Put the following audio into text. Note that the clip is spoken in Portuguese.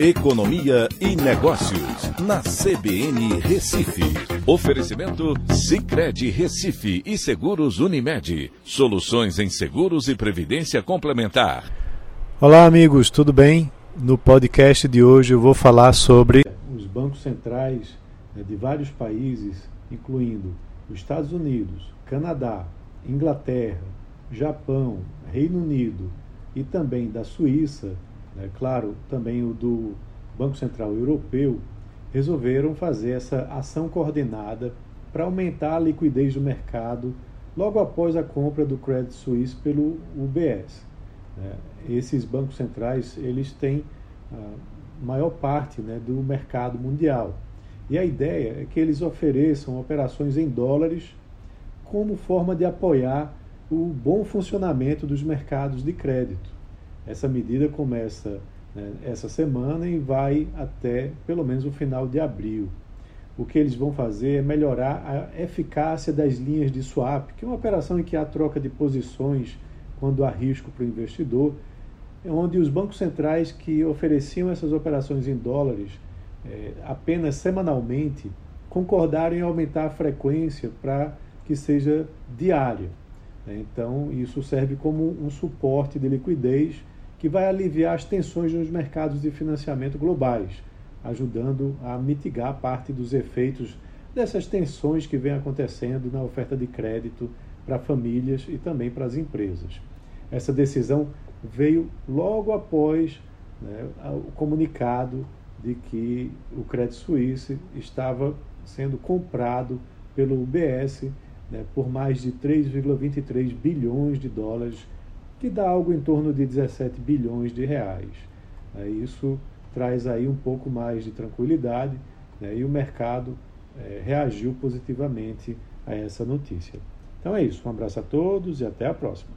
Economia e Negócios, na CBN Recife. Oferecimento Cicred Recife e Seguros Unimed. Soluções em seguros e previdência complementar. Olá, amigos, tudo bem? No podcast de hoje eu vou falar sobre os bancos centrais né, de vários países, incluindo os Estados Unidos, Canadá, Inglaterra, Japão, Reino Unido e também da Suíça né, claro, também o do Banco Central Europeu, resolveram fazer essa ação coordenada para aumentar a liquidez do mercado logo após a compra do Credit Suisse pelo UBS. Né. Esses bancos centrais eles têm a maior parte né, do mercado mundial. E a ideia é que eles ofereçam operações em dólares como forma de apoiar o bom funcionamento dos mercados de crédito. Essa medida começa né, essa semana e vai até pelo menos o final de abril. O que eles vão fazer é melhorar a eficácia das linhas de swap, que é uma operação em que há troca de posições quando há risco para o investidor, onde os bancos centrais que ofereciam essas operações em dólares é, apenas semanalmente concordaram em aumentar a frequência para que seja diária. Então, isso serve como um suporte de liquidez que vai aliviar as tensões nos mercados de financiamento globais, ajudando a mitigar parte dos efeitos dessas tensões que vêm acontecendo na oferta de crédito para famílias e também para as empresas. Essa decisão veio logo após né, o comunicado de que o Credit Suisse estava sendo comprado pelo UBS né, por mais de 3,23 bilhões de dólares que dá algo em torno de 17 bilhões de reais. É, isso traz aí um pouco mais de tranquilidade né, e o mercado é, reagiu positivamente a essa notícia. Então é isso, um abraço a todos e até a próxima.